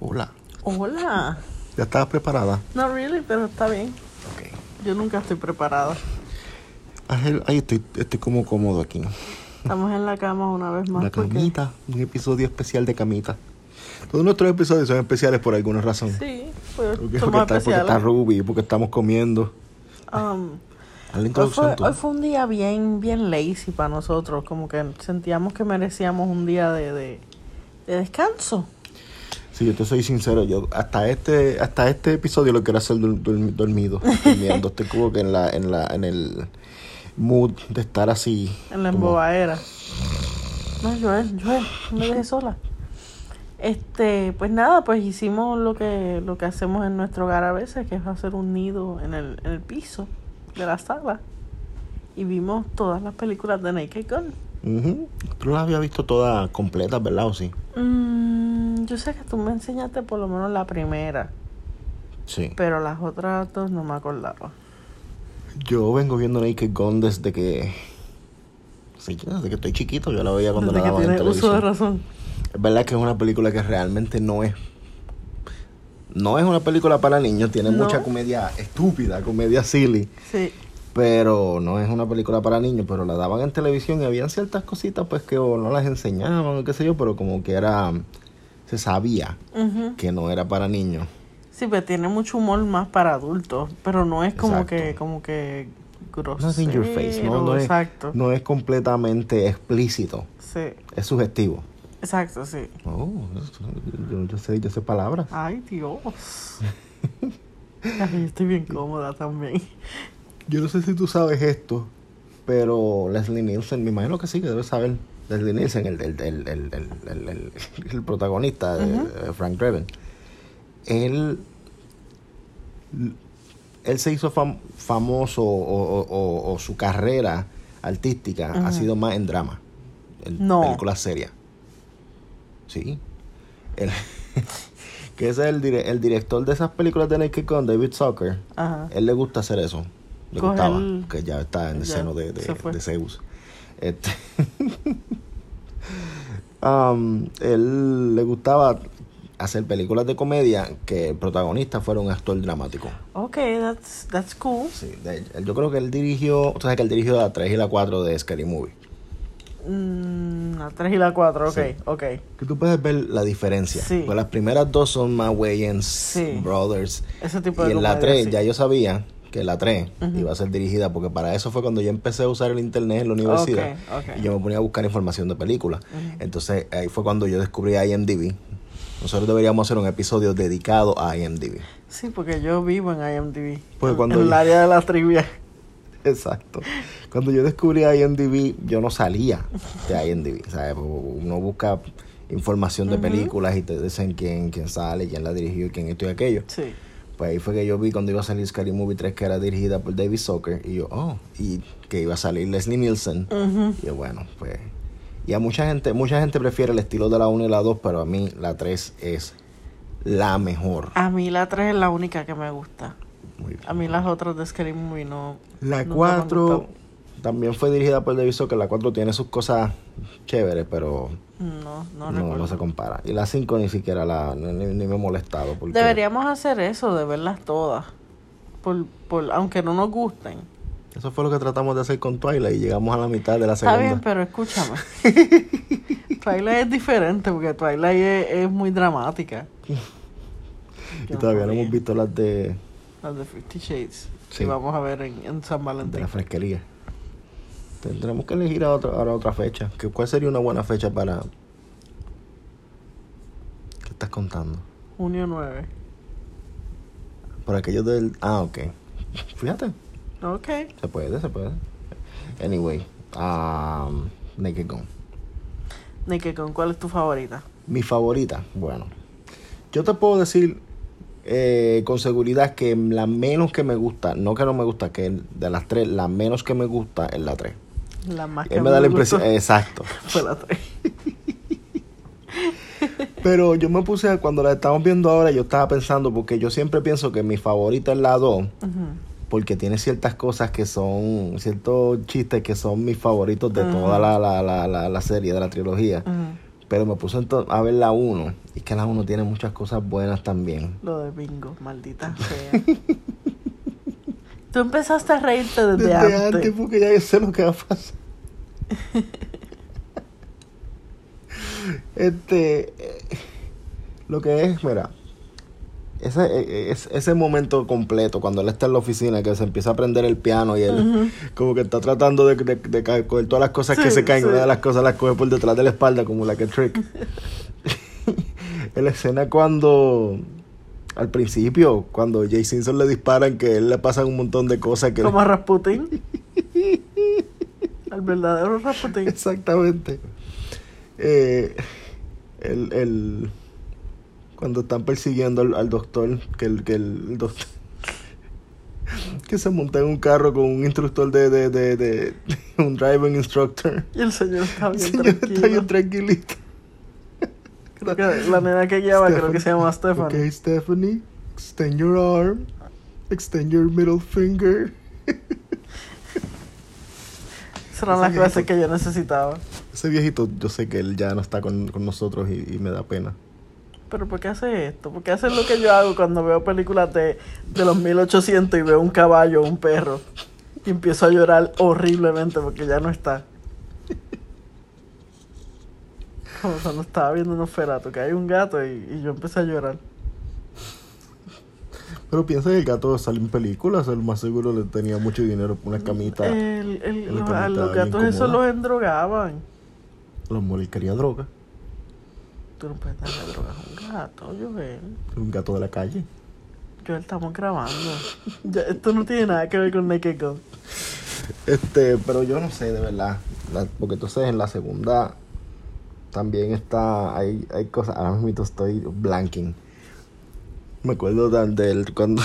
Hola. Hola. ¿Ya estabas preparada? No really, pero está bien. Ok. Yo nunca estoy preparada. Ángel, ahí estoy, estoy como cómodo aquí. Estamos en la cama una vez más. La porque- camita, un episodio especial de camita. Todos nuestros episodios son especiales por alguna razón. Sí, pues Porque, porque está, porque está Ruby, porque estamos comiendo. Um, hoy, introducción fue, hoy fue un día bien, bien lazy para nosotros. Como que sentíamos que merecíamos un día de, de, de descanso. Si yo te soy sincero, yo hasta este hasta este episodio lo quiero hacer dur- dur- dormido, durmiendo. Estoy como que en la en la en el mood de estar así. En la como- embobadera. No, Joel, Joel, no me dejes sola. Este, pues nada, pues hicimos lo que, lo que hacemos en nuestro hogar a veces, que es hacer un nido en el, en el piso de la sala. Y vimos todas las películas de Naked Gun. Ujú. Tú las habías visto todas completas, ¿verdad? ¿O sí? Mm, yo sé que tú me enseñaste por lo menos la primera, Sí. pero las otras dos no me acordaba. Yo vengo viendo Naked Gun desde que. Sí, desde que estoy chiquito. Yo la veía cuando Desde la daban en tiene uso de televisión. razón. Es verdad que es una película que realmente no es. No es una película para niños. Tiene No. mucha comedia estúpida, comedia silly. Sí, Pero no es una película para niños. Pero la daban en televisión y habían ciertas cositas pues que o no las enseñaban o qué sé yo. Pero como que era. Se sabía que no era para niños. sí, pero tiene mucho humor más para adultos, pero no es como Exacto. que, como que grosero. No es in your face, no, no es, exacto. no es completamente explícito. Sí, Es sugestivo. exacto, sí. Oh, yo, yo sé, yo sé palabras. Ay, Dios. Ay, estoy bien cómoda también. Yo no sé si tú sabes esto, pero Leslie Nielsen, me imagino que sí, que debes saber. Leslie Nielsen, el, el, el, el, el, el- el- el protagonista de de Frank Drebin, él, él se hizo fam- famoso o, o- o- o su carrera artística ha sido más en drama, en No. películas serias. Sí. Él- que ese es el, dire- el director de esas películas de Naked Gun, David Zucker. Ajá. Él le gusta hacer eso. Le Coger- gustaba, que ya está en el ya, seno de, de, de Zeus. Este, um, él le gustaba hacer películas de comedia que el protagonista fuera un actor dramático. Ok, that's, that's cool. Sí, de- yo creo que él dirigió, o sea, que él dirigió la 3 y la 4 de Scary Movie. Mm, la 3 y la 4, ok, Sí. ok. Que tú puedes ver la diferencia. Sí. Pues las primeras dos son más Wayans Sí. Brothers. Ese tipo de Y en la comedia, 3 sí. ya yo sabía que la 3 Ujú. iba a ser dirigida porque para eso fue cuando yo empecé a usar el internet en la universidad y yo me ponía a buscar información de películas. Entonces ahí fue cuando yo descubrí IMDb. Nosotros deberíamos hacer un episodio dedicado a IMDb. Sí, porque yo vivo en IMDb. Pues cuando en el área de la trivia. Exacto. Cuando yo descubrí IMDb, yo no salía de IMDb. ¿sabes? Uno busca información de películas y te dicen quién, quién sale, quién la dirigió, quién esto y aquello. Sí. Pues ahí fue que yo vi cuando iba a salir Scary Movie 3 que era dirigida por David Zucker y yo, oh, y que iba a salir Leslie Nielsen. Ujú. Y yo, bueno, pues... Y a mucha gente, mucha gente prefiere el estilo de la 1 y la 2, pero a mí la 3 es la mejor. A mí la 3 es la única que me gusta. Muy bien. A mí las otras de Scary Movie no. La nunca me han 4 gustado. También fue dirigida por David Zucker. La 4 tiene sus cosas chéveres, pero No, no, no, no se compara. Y la 5 ni siquiera la, ni, ni me he molestado. Porque Deberíamos hacer eso, de verlas todas. Por, por, aunque no nos gusten. Eso fue lo que tratamos de hacer con Twilight y llegamos a la mitad de la Está segunda. bien, pero escúchame. Twilight es diferente porque Twilight es, es muy dramática. y todavía no hemos visto las de, Las de Fifty Shades. Sí. Que vamos a ver en, en San de Valentín. la fresquería. Tendremos que elegir a otra, a otra fecha. ¿Qué- ¿Cuál sería una buena fecha para... ¿Qué estás contando? Junio 9. Por aquello del... Ah, ok. Fíjate. Ok. Se puede, se puede. Anyway, um, Naked Gun. Nicky, ¿con cuál es tu favorita? Mi favorita, bueno. Yo te puedo decir eh, con seguridad que la menos que me gusta, no que no me gusta, que de las tres, la menos que me gusta es la 3. La más que Él me da la impresión, exacto. Fue la 3. Pero yo me puse, cuando la estamos viendo ahora, yo estaba pensando, porque yo siempre pienso que mi favorita es la 2, porque tiene ciertas cosas que son, ciertos chistes que son mis favoritos de toda la, la, la, la, la serie, de la trilogía. Pero me puse a ver la 1. Y que la 1 tiene muchas cosas buenas también. Lo de bingo, maldita sea. Tú empezaste a reírte desde, Desde antes. antes, porque ya yo sé lo que va a pasar. este. Lo que es, mira. Ese, eh, es- ese momento completo, cuando él está en la oficina, que se empieza a aprender el piano y él como que está tratando de, de, de coger todas las cosas que se caen, sí. una de las cosas las coge por detrás de la espalda, como la que trick. en la escena cuando, al principio, cuando Jay Simpson le disparan, que él le pasan un montón de cosas que... Como a Rasputin. Al verdadero Rasputin. Exactamente. Eh, el, el- cuando están persiguiendo al, al doctor, que el, que el doctor que se monta en un carro con un instructor de, de, de, de- un driving instructor. Y el señor está El bien señor tranquilo. está bien tranquilito. La nena que guiaba creo que se llama Stephanie. Okay, Stephanie, extend your arm, extend your middle finger. Ese las clases viejito. que yo necesitaba. Ese viejito, yo sé que él ya no está con, con nosotros y, y me da pena. Pero ¿por qué hace esto? ¿Por qué hace lo que yo hago cuando veo películas de, de los 1800 y veo un caballo o un perro? Y empiezo a llorar horriblemente porque ya no está. Como cuando estaba viendo Nosferatu, que hay un gato y, y yo empecé a llorar. Pero piensa que el gato sale en películas, el más seguro le tenía mucho dinero por una camita. El, el- camita a los gatos esos cómoda. los endrogaban. Los moles quería droga. Tú no puedes darle drogas a un gato, Joel. Un gato de la calle. Joel, estamos grabando. Ya, esto no tiene nada que ver con Naked Gun. Este, pero yo no sé, de verdad. La- porque entonces en la segunda también está. Hay, hay cosas. Ahora mismo estoy blanking. Me acuerdo tan de él cuando.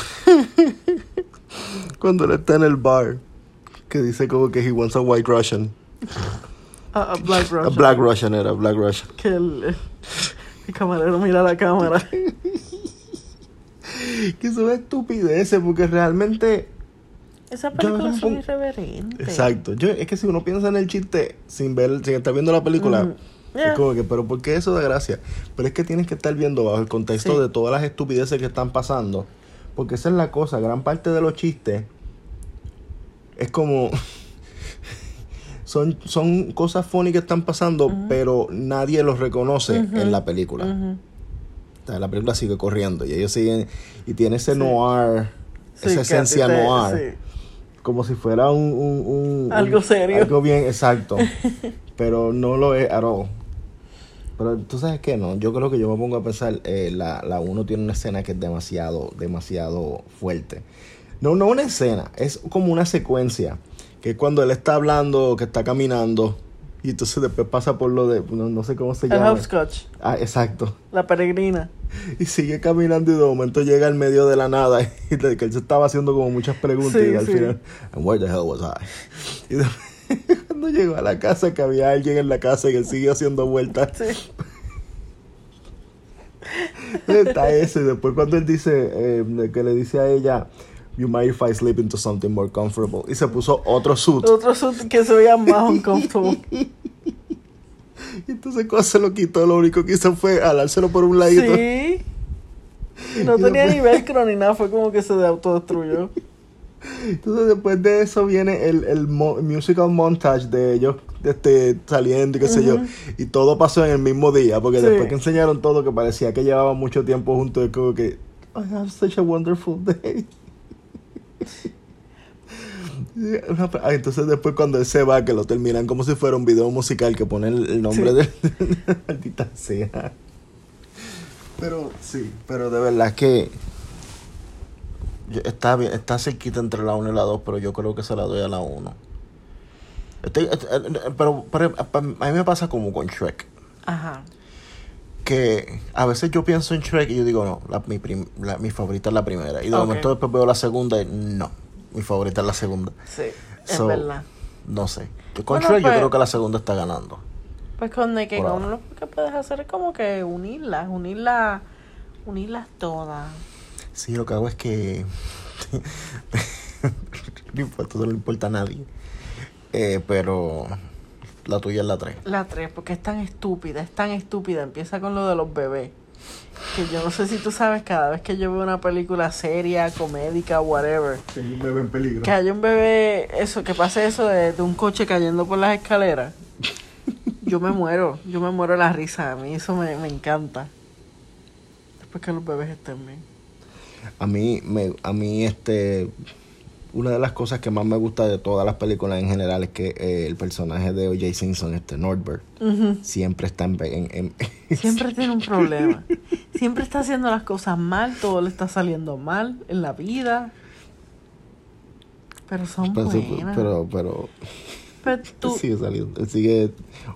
cuando él está en el bar. Que dice como que he wants a white Russian. A, a Black A Russian. black Russian era, black Russian. Que el, el, camarero mira la cámara. Que son estupideces, porque realmente. Esas películas son irreverentes. Exacto. Yo, es que si uno piensa en el chiste sin ver, sin estar viendo la película, Mm, yeah. es como que, pero ¿por qué eso da gracia? Pero es que tienes que estar viendo bajo el contexto Sí. de todas las estupideces que están pasando. Porque esa es la cosa, gran parte de los chistes es como. son, son cosas funny que están pasando, pero nadie los reconoce en la película. Ujú. O sea, la película sigue corriendo y ellos siguen. Y tiene ese Sí. noir, Sí, esa esencia te- noir como si fuera un, un- un- Algo serio. algo bien exacto pero no lo es at all pero tú sabes que no yo creo que yo me pongo a pensar eh, la, la uno tiene una escena que es demasiado demasiado fuerte no no una escena es como una secuencia que es cuando él está hablando que está caminando y entonces después pasa por lo de no, no sé cómo se El llama hopscotch. ah exacto La peregrina. y sigue caminando y de momento llega al medio de la nada y que él se estaba haciendo como muchas preguntas Sí, y al sí. final, and where the hell was I? Y de- cuando llegó a la casa que había alguien en la casa y él siguió haciendo vueltas, Sí. está ese. Después cuando él dice, eh, que le dice a ella, you mind if I slip into something more comfortable? Y se puso otro suit. Otro suit que se veía más uncomfortable. Y entonces cuando se lo quitó, lo único que hizo fue alárselo por un ladito. Sí. Y no tenía ni velcro ni nada, fue como que se autodestruyó. Entonces después de eso viene el, el mo- musical montage de ellos este, saliendo y qué sé yo. Y todo pasó en el mismo día, porque Sí. después que enseñaron todo, que parecía que llevaban mucho tiempo juntos, es como que, I have such a wonderful day. Ah, entonces después cuando él se va, que lo terminan como si fuera un video musical que pone el, el nombre Sí. de maldita sea. Pero sí, pero de verdad que yo- está bien, está cerquita entre la 1 y la 2, pero yo creo que se la doy a la 1. Estoy- eh, eh, pero, pero a mí me pasa como con Shrek. Ajá. Que a veces yo pienso en Shrek y yo digo, no, la- mi, prim- la- mi favorita es la primera. Y de momento después veo la segunda y no, mi favorita es la segunda. Sí, es So, verdad. No sé. Con Bueno, Shrek pues- yo creo que la segunda está ganando. Pues con Naked Gun lo que puedes hacer es como que unirlas, unirlas, unirlas todas. Sí, lo que hago es que. no importa, no le importa a nadie. Eh, pero. la tuya es la 3. La 3, porque es tan estúpida, es tan estúpida. Empieza con lo de los bebés. Que yo no sé si tú sabes, cada vez que yo veo una película seria, comédica, whatever, Que hay un bebé en peligro. que haya un bebé, eso, que pase eso de, de un coche cayendo por las escaleras, yo me muero, yo me muero de la risa. A mí eso me, me encanta. Después que los bebés estén bien. A mí, me, a mí, este, una de las cosas que más me gusta de todas las películas en general es que eh, el personaje de O.J. Simpson, este Nordberg, Ujú. siempre está en, en- en- Siempre tiene un problema. Siempre está haciendo las cosas mal, todo le está saliendo mal en la vida. Pero son pero, buenas. pero, pero Pero tú, sigue saliendo, sigue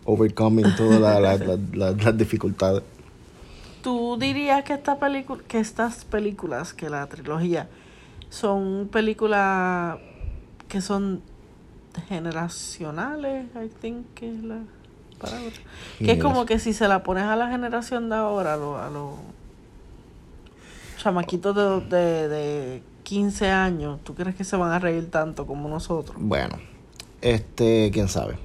overcoming todas la- la- la- la- las dificultades. Tú dirías que esta que estas películas, que la trilogía, son películas que son generacionales, I think que es la palabra. Que es como que si se la pones a la generación de ahora, a los a chamaquitos de, de, de 15 años, ¿tú crees que se van a reír tanto como nosotros? Bueno, este, quién sabe.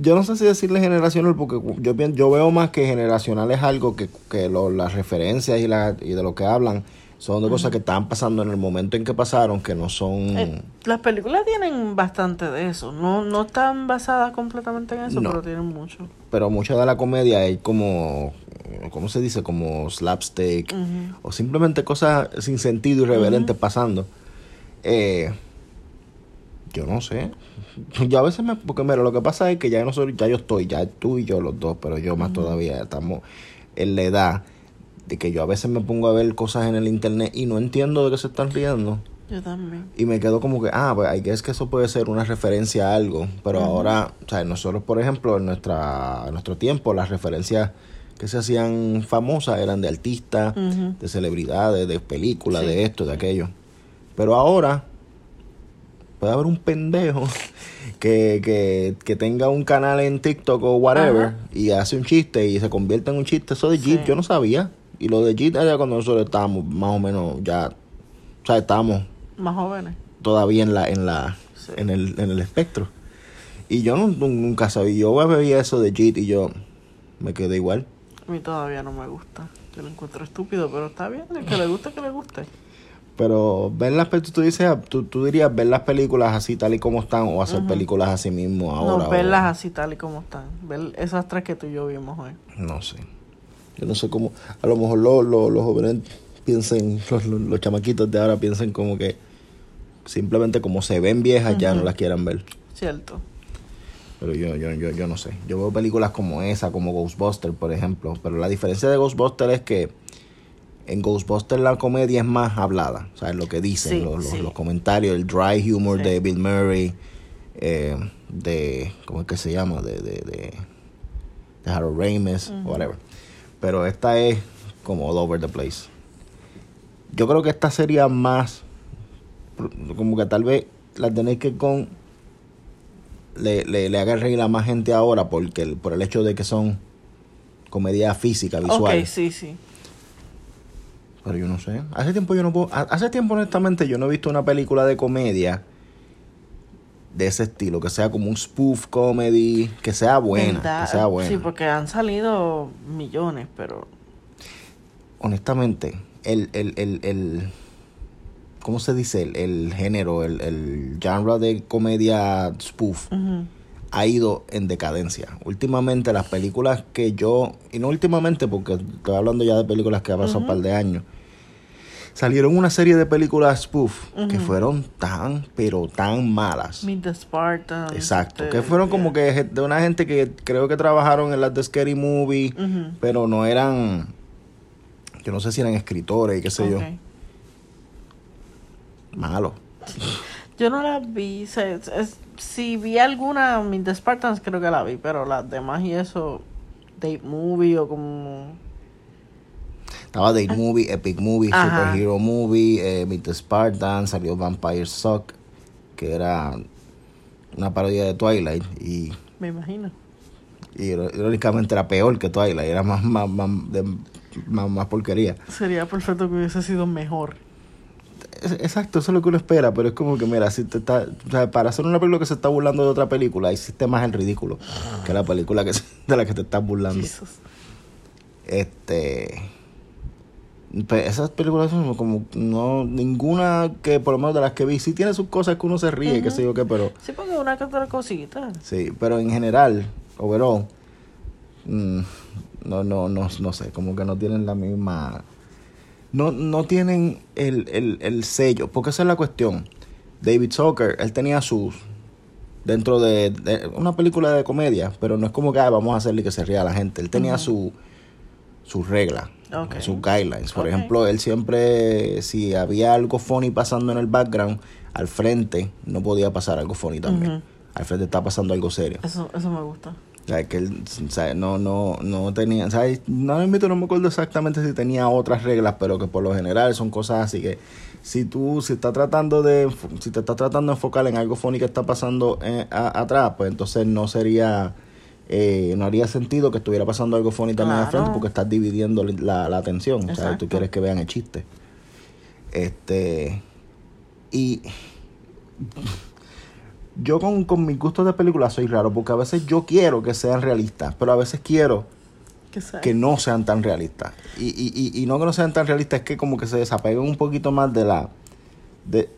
Yo no sé si decirle generacional porque yo, yo veo más que generacional es algo que, que lo- las referencias y, la, y de lo que hablan son de cosas que estaban pasando en el momento en que pasaron que no son... Eh, las películas tienen bastante de eso, no, no están basadas completamente en eso, No. pero tienen mucho. Pero mucha de la comedia es como, ¿cómo se dice? Como slapstick o simplemente cosas sin sentido, irreverentes pasando. Eh, yo no sé. Yo a veces me... Porque mira, lo que pasa es que ya nosotros, ya yo estoy, ya tú y yo los dos, pero yo más todavía estamos en la edad de que yo a veces me pongo a ver cosas en el internet y no entiendo de qué se están riendo. Yo también. Y me quedo como que, ah, pues es que eso puede ser una referencia a algo. Pero ahora, o sea, nosotros, por ejemplo, en, nuestra, en nuestro tiempo, las referencias que se hacían famosas eran de artistas, de celebridades, de películas, Sí. de esto, de aquello. Pero ahora puede haber un pendejo que, que, que tenga un canal en TikTok o whatever Ajá. y hace un chiste y se convierte en un chiste. Eso de Jeep Sí. yo no sabía. Y lo de Jeep era cuando nosotros estábamos más o menos ya, o sea, estábamos Más jóvenes. todavía en la en la Sí. en el en el espectro y yo no, nunca sabía yo veía eso de JIT y yo me quedé igual A mí todavía no me gusta. Yo lo encuentro estúpido, pero está bien. El que le guste, que le guste. Pero ver las tú dices tú, tú dirías ver las películas así tal y como están o hacer películas así mismo ahora no, verlas así tal y como están. Ver esas tres que tú y yo vimos hoy. no sé yo no sé cómo a lo mejor lo- lo- los jóvenes piensen los, los, los chamaquitos de ahora piensen como que simplemente como se ven viejas ya no las quieran ver Cierto. Pero yo, yo, yo, yo no sé. Yo veo películas como esa, como Ghostbusters, por ejemplo. Pero la diferencia de Ghostbusters es que en Ghostbusters la comedia es más hablada. O sea, lo que dicen, Sí, los, los- sí. los comentarios, el dry humor Sí. de Bill Murray, eh, de, ¿cómo es que se llama? De, de, de, de Harold Ramis, whatever. Pero esta es como all over the place. Yo creo que esta sería más, como que tal vez la tenéis que con le, le, le haga reír a más gente ahora porque el- por el hecho de que son comedia física, visual. Ok, sí, sí. Pero yo no sé. Hace tiempo yo no puedo. ha- Hace tiempo, honestamente, yo no he visto una película de comedia de ese estilo, que sea como un spoof comedy, que sea buena, ¿Verdad? que sea buena. Sí, porque han salido millones, pero Honestamente, el, el, el, el ¿cómo se dice? El, el género, el, el genre de comedia spoof ha ido en decadencia. Últimamente las películas que yo, y no últimamente porque estoy hablando ya de películas que ha pasado un par de años, salieron una serie de películas spoof que fueron tan, pero tan malas. Meet the Spartans. Exacto, este, que fueron como que de una gente que creo que trabajaron en las de Scary Movie, pero no eran, yo no sé si eran escritores y qué sé yo, malo. Yo no las vi. se- es- si vi alguna, Meet the Spartans creo que la vi, pero las demás y eso, Date Movie o como... Estaba Date Movie, Epic Movie. Ajá. Superhero Movie, eh, Meet the Spartan, salió Vampire Suck, que era una parodia de Twilight y, Me imagino. y iró- irónicamente era peor que Twilight, era más, más, más, de- más, más porquería. Sería perfecto que hubiese sido mejor. exacto, eso es lo que uno espera, pero es como que, mira, si te está, o sea, para hacer una película que se está burlando de otra película, hiciste más el ridículo que la película que de la que te estás burlando. Jesus. Este. Pues, esas películas son como no ninguna que por lo menos de las que vi sí tiene sus cosas que uno se ríe, qué sé yo qué, pero Sí, porque una que otra cosita. sí, pero en general, overall mm, no no no no sé, como que no tienen la misma no no tienen el, el, el sello, porque esa es la cuestión. David Zucker, él tenía sus dentro de, de una película de comedia, pero no es como que "Ah, vamos a hacerle que se ría a la gente. Él tenía su sus reglas, sus guidelines. Por ejemplo, él siempre, si había algo funny pasando en el background, al frente no podía pasar algo funny también. Al frente está pasando algo serio. Eso, eso me gusta. O sea, que él sea, no, no, no tenía, ¿sabes? No, no me acuerdo exactamente si tenía otras reglas, pero que por lo general son cosas así que si tú, si estás tratando de, si te estás tratando de enfocar en algo funny que está pasando eh, a- atrás, pues entonces no sería, eh, no haría sentido que estuviera pasando algo funny también Claro. frente porque estás dividiendo la, la atención, o sea, tú quieres que vean el chiste. Este, y yo con, con mis gustos de película soy raro, porque a veces yo quiero que sean realistas, pero a veces quiero Que no sean tan realistas. Y, y, y, y no que no sean tan realistas, es que como que se desapeguen un poquito más de la... De,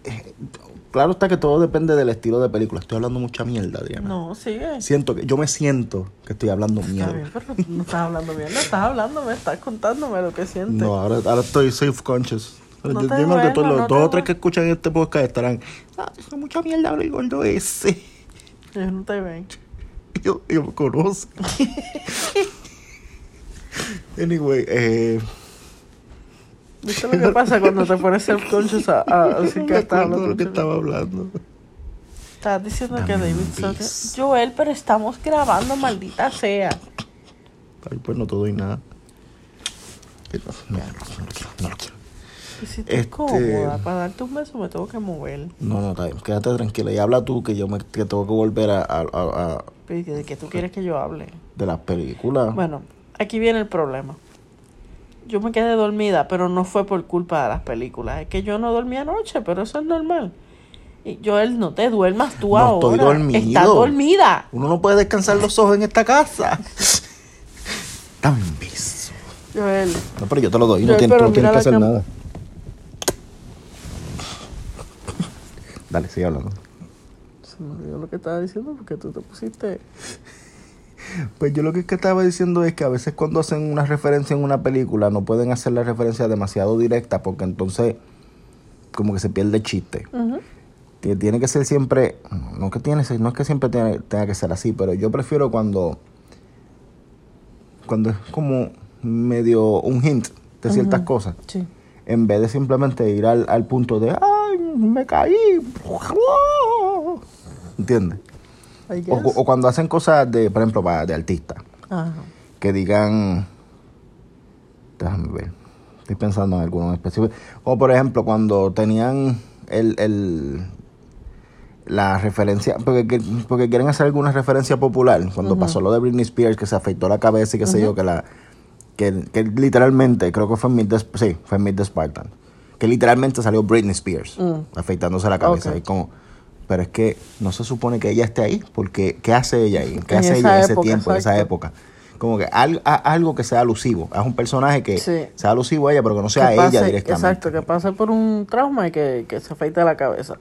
claro está que todo depende del estilo de película. Estoy hablando mucha mierda, Diana. No, sigue. Siento que, yo me siento que estoy hablando Está mierda. bien, pero no estás hablando. No estás hablando, me estás contándome lo que sientes. No, ahora, ahora estoy self-conscious. No yo que todos los dos o tres que escuchan este podcast estarán... Ah, es mucha mierda habla el gordo ese. Ellos no te ven. Yo, yo me conozco. anyway, eh... ¿Viste lo que pasa cuando te pones self-conscious a, a, a decir no que estás hablando? lo que estaba hablando. Estás diciendo que David bis. Joel, pero estamos grabando, maldita sea. Ay, pues no te doy nada. No, no, no lo quiero, no lo quiero. Y si estoy Este- cómoda, para darte un beso me tengo que mover. No, no, está bien. Quédate tranquila y habla tú que yo me que tengo que volver a, a- a- a- Pero, ¿De qué tú quieres que yo hable? de las películas. Bueno, aquí viene el problema. Yo me quedé dormida, pero no fue por culpa de las películas. Es que yo no dormí anoche, pero eso es normal. Y Joel, no te duermas tú No ahora. estoy dormido. Estás dormida. Uno no puede descansar los ojos en esta casa. Dame un beso. Joel, No, pero yo te lo doy. No, tienes, no tienes que hacer nada. Dale, sigue hablando. se me olvidó lo que estaba diciendo porque tú te pusiste. Pues yo lo que, que estaba diciendo es que a veces cuando hacen una referencia en una película no pueden hacer la referencia demasiado directa porque entonces como que se pierde el chiste. Que tiene que ser siempre, no que tiene, no es que siempre tiene- tenga que ser así, pero yo prefiero cuando cuando es como medio un hint de ciertas cosas, Sí. en vez de simplemente ir al, al punto de ay me caí, ¿entiendes? O, cuando hacen cosas de, por ejemplo, pa- de artistas Ajá. que digan, déjame ver, estoy pensando en alguno en específico, o por ejemplo cuando tenían el, el la referencia, porque, que- porque quieren hacer alguna referencia popular, cuando pasó lo de Britney Spears, que se afeitó la cabeza y qué sé yo, que la, que, que literalmente, creo que fue en Meet the, sí, fue en Meet the Spartan, que literalmente salió Britney Spears, Mm. afeitándose la cabeza, y como, pero es que no se supone que ella esté ahí, porque ¿qué hace ella ahí? ¿Qué En hace ella en ese tiempo, en esa época? Como que algo que sea alusivo, es un personaje que Sí. sea alusivo a ella, pero que no sea Que ella directamente. Exacto, que pase por un trauma y que, que se afeite la cabeza.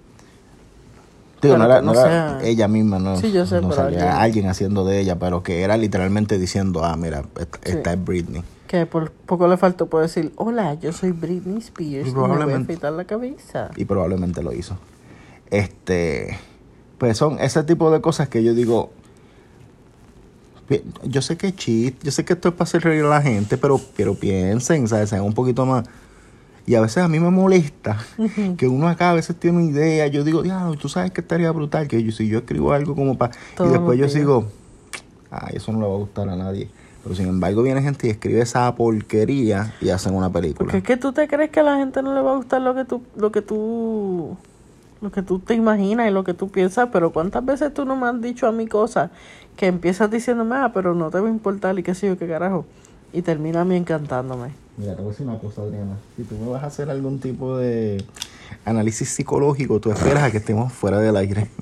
Digo, no era, no ella misma, no, Sí, yo sé, no salía alguien. alguien haciendo de ella, pero que era literalmente diciendo, ah, mira, esta, Sí. esta es Britney. Que por poco le faltó por decir, hola, yo soy Britney Spears y me voy a afeitar la cabeza. Y probablemente lo hizo. Este, pues son ese tipo de cosas que yo digo, yo sé que es chiste, yo sé que esto es para hacer reír a la gente, pero, pero piensen, ¿sabes? Sean un poquito más. Y a veces a mí me molesta que uno acá a veces tiene una idea. Yo digo, diablo, tú sabes que estaría brutal que yo, si yo escribo algo como para. Y después yo sigo, ay, eso no le va a gustar a nadie. Pero sin embargo, viene gente y escribe esa porquería y hacen una película. Porque es que tú te crees que a la gente no le va a gustar lo que tú, lo que tú, lo que tú te imaginas y lo que tú piensas, pero cuántas veces tú no me has dicho a mí cosas que empiezas diciéndome, ah, pero no te va a importar y qué sé yo qué carajo, y termina a mí encantándome. Mira, te voy a decir una cosa, Adriana. Si tú me vas a hacer algún tipo de análisis psicológico, tú esperas a que estemos fuera del aire.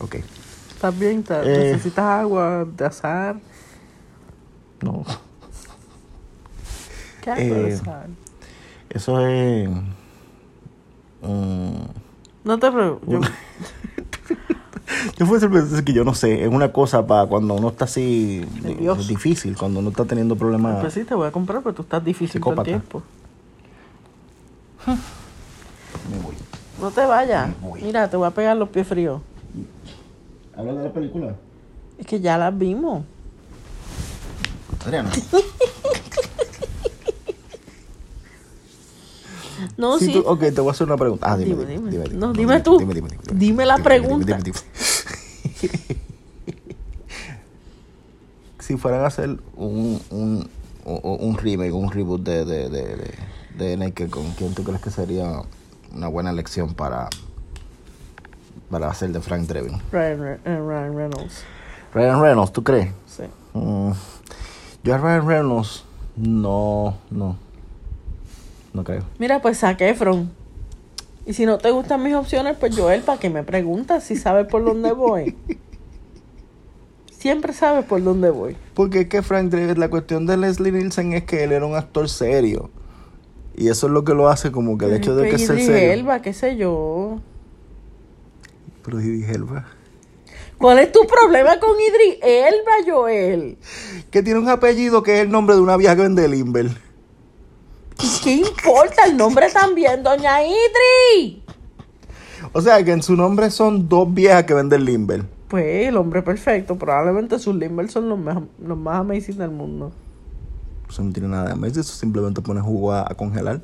ok. ¿Estás bien? ¿Te- Eh. ¿Necesitas agua de azar? No. ¿Qué agua de Eh. Eso es. mm, No te preocupes. yo- puedo decir que yo no sé. Es una cosa para cuando uno está así. Es difícil, cuando uno está teniendo problemas. Pues sí, te voy a comprar, pero tú estás difícil todo el Psicópata. tiempo. Me voy. No te vayas. Mira, te voy a pegar los pies fríos. ¿Habla de la película? Es que ya las vimos. Adriana. No, Si sí. tú- ok, te voy a hacer una pregunta. Ah, dime, Dime, dime, dime. dime, No, dime, tú. Dime, dime, dime, Dime la pregunta. si fueran a hacer un, un, un, un remake, un reboot de, de, de, de, de Naked Gun, ¿quién tú crees que sería una buena elección para, para hacer de Frank Drebin? Ryan, eh, Ryan Reynolds. Ryan Reynolds, ¿tú crees? Sí. Mm, yo a Ryan Reynolds no, no, no creo. Mira, pues Zac Efron. Y si no te gustan mis opciones, pues Joel, ¿para qué me preguntas si sabes por dónde voy? Siempre sabes por dónde voy. Porque es que Frank la cuestión de Leslie Nielsen es que él era un actor serio. Y eso es lo que lo hace como que el hecho de que sea Idris serio. Elba, qué sé yo. Pero Idris Elba. ¿Cuál es tu problema con Idris Elba, Joel? Que tiene un apellido que es el nombre de una vieja que vende Limber. ¿Y qué importa el nombre también, doña Idris? O sea que en su nombre son dos viejas que venden Limber. Pues el hombre perfecto. Probablemente sus Limber son los más, los más amazing del mundo. Eso no tiene nada de más. Eso simplemente pone jugo a, a congelar.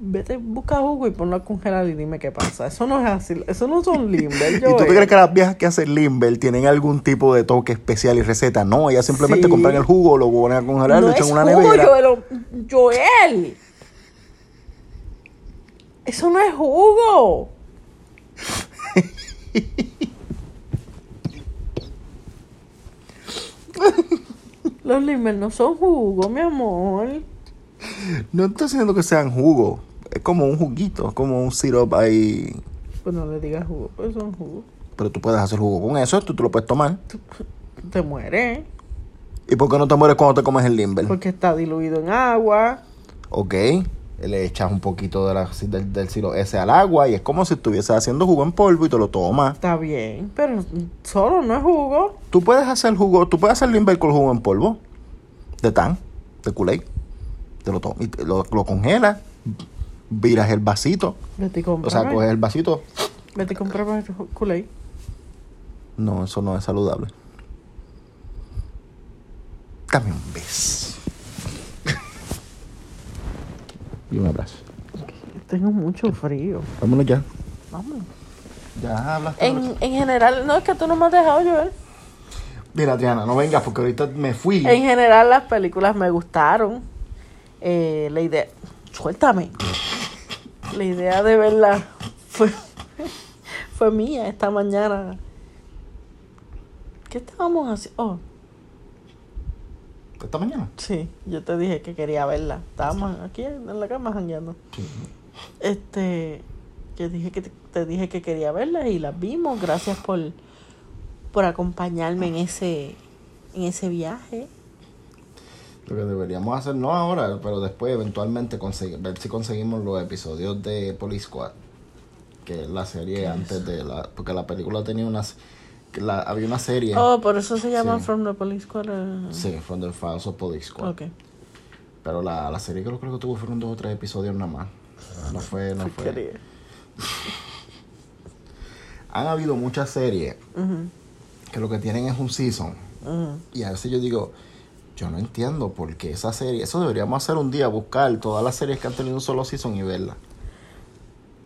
Vete, busca jugo y ponlo a congelar y dime qué pasa. Eso no es así. Eso no son Limber, ¿Y tú te crees que las viejas que hacen Limber tienen algún tipo de toque especial y receta? No, ellas simplemente Sí. compran el jugo, lo ponen a congelar, no lo echan en una jugo, nevera. Joel. Joel. Eso no es jugo. Los Limber no son jugo, mi amor. No estoy diciendo que sean jugo. Es como un juguito, es como un syrup ahí. Pues no le digas jugo, pues son jugo. Pero tú puedes hacer jugo con eso, tú, tú lo puedes tomar. Tú te mueres ¿Y por qué no te mueres cuando te comes el limber? porque está diluido en agua. Ok, le echas un poquito de la- del, del syrup ese al agua y es como si estuvieses haciendo jugo en polvo y te lo tomas. Está bien, pero solo no es jugo. Tú puedes hacer jugo, tú puedes hacer limber con jugo en polvo. De tan, de Kool-Aid. Te lo, to- y te lo, lo congelas, viras el vasito. Vete y O sea, coges el vasito. Vete y cómprame Kool-Aid. No, eso no es saludable. Dame un beso. Y un abrazo. Tengo mucho frío. Vámonos ya. Vamos. Ya hablaste. En, en general, no es que tú no me has dejado, Joel. Mira, Adriana, no vengas porque ahorita me fui. En general, las películas me gustaron. Eh, la idea. Suéltame. La idea de verla fue, fue mía esta mañana. ¿Qué estábamos haciendo? Oh, Esta mañana. sí, yo te dije que quería verla. Estábamos aquí en la cama jangueando. Este, yo dije que te, te dije que quería verla y las vimos. Gracias por, por acompañarme en ese, en ese viaje. Lo que deberíamos hacer, no ahora, pero después eventualmente conseguir, ver si conseguimos los episodios de Police Squad. Que es la serie antes de la... Porque la película tenía unas... que la- había una serie. Oh, por eso se llama Sí. From the Police Squad. eh. Sí, From the of Police Squad. Ok. Pero la, la serie creo, creo que tuvo fueron dos o tres episodios nada más. No fue, no fue. Han habido muchas series que lo que tienen es un season. Y a veces yo digo, yo no entiendo por qué esa serie, eso deberíamos hacer un día, buscar todas las series que han tenido un solo season y verlas.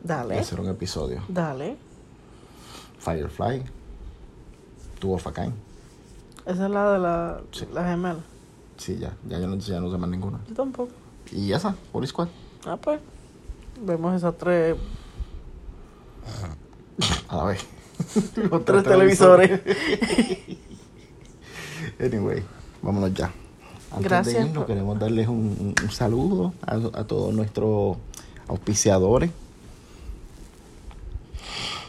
Y Dale, hacer un episodio. dale. Firefly, A Kind. Esa es la de la, Sí. la gemela. Sí, ya, ya, yo no, ya no sé más ninguna. Yo tampoco. Y esa, Police Squad. Ah, pues. Vemos esas tres. A la vez. Con Tres televisores. anyway, vámonos ya. Antes Gracias de irnos, por- queremos darles un- un saludo a, a todos nuestros auspiciadores.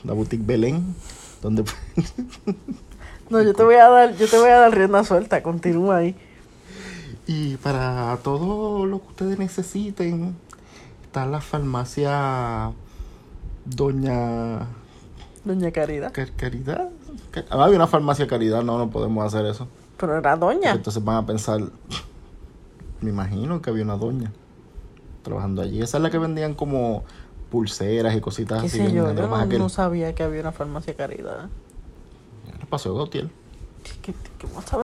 La boutique Belén, donde No, yo te voy a dar, yo te voy a dar rienda suelta, continúa ahí. Y para todo lo que ustedes necesiten, está la farmacia Doña Doña Caridad. Car- Caridad. Car- Ah, hay una farmacia Caridad, no, no podemos hacer eso. Pero era Porque doña. entonces van a pensar, me imagino que había una doña trabajando allí. Esa es la que vendían como pulseras y cositas ¿Qué así. sé yo? Yo no, no sabía que había una farmacia Caridad. Paseo Gautier. ¿Qué,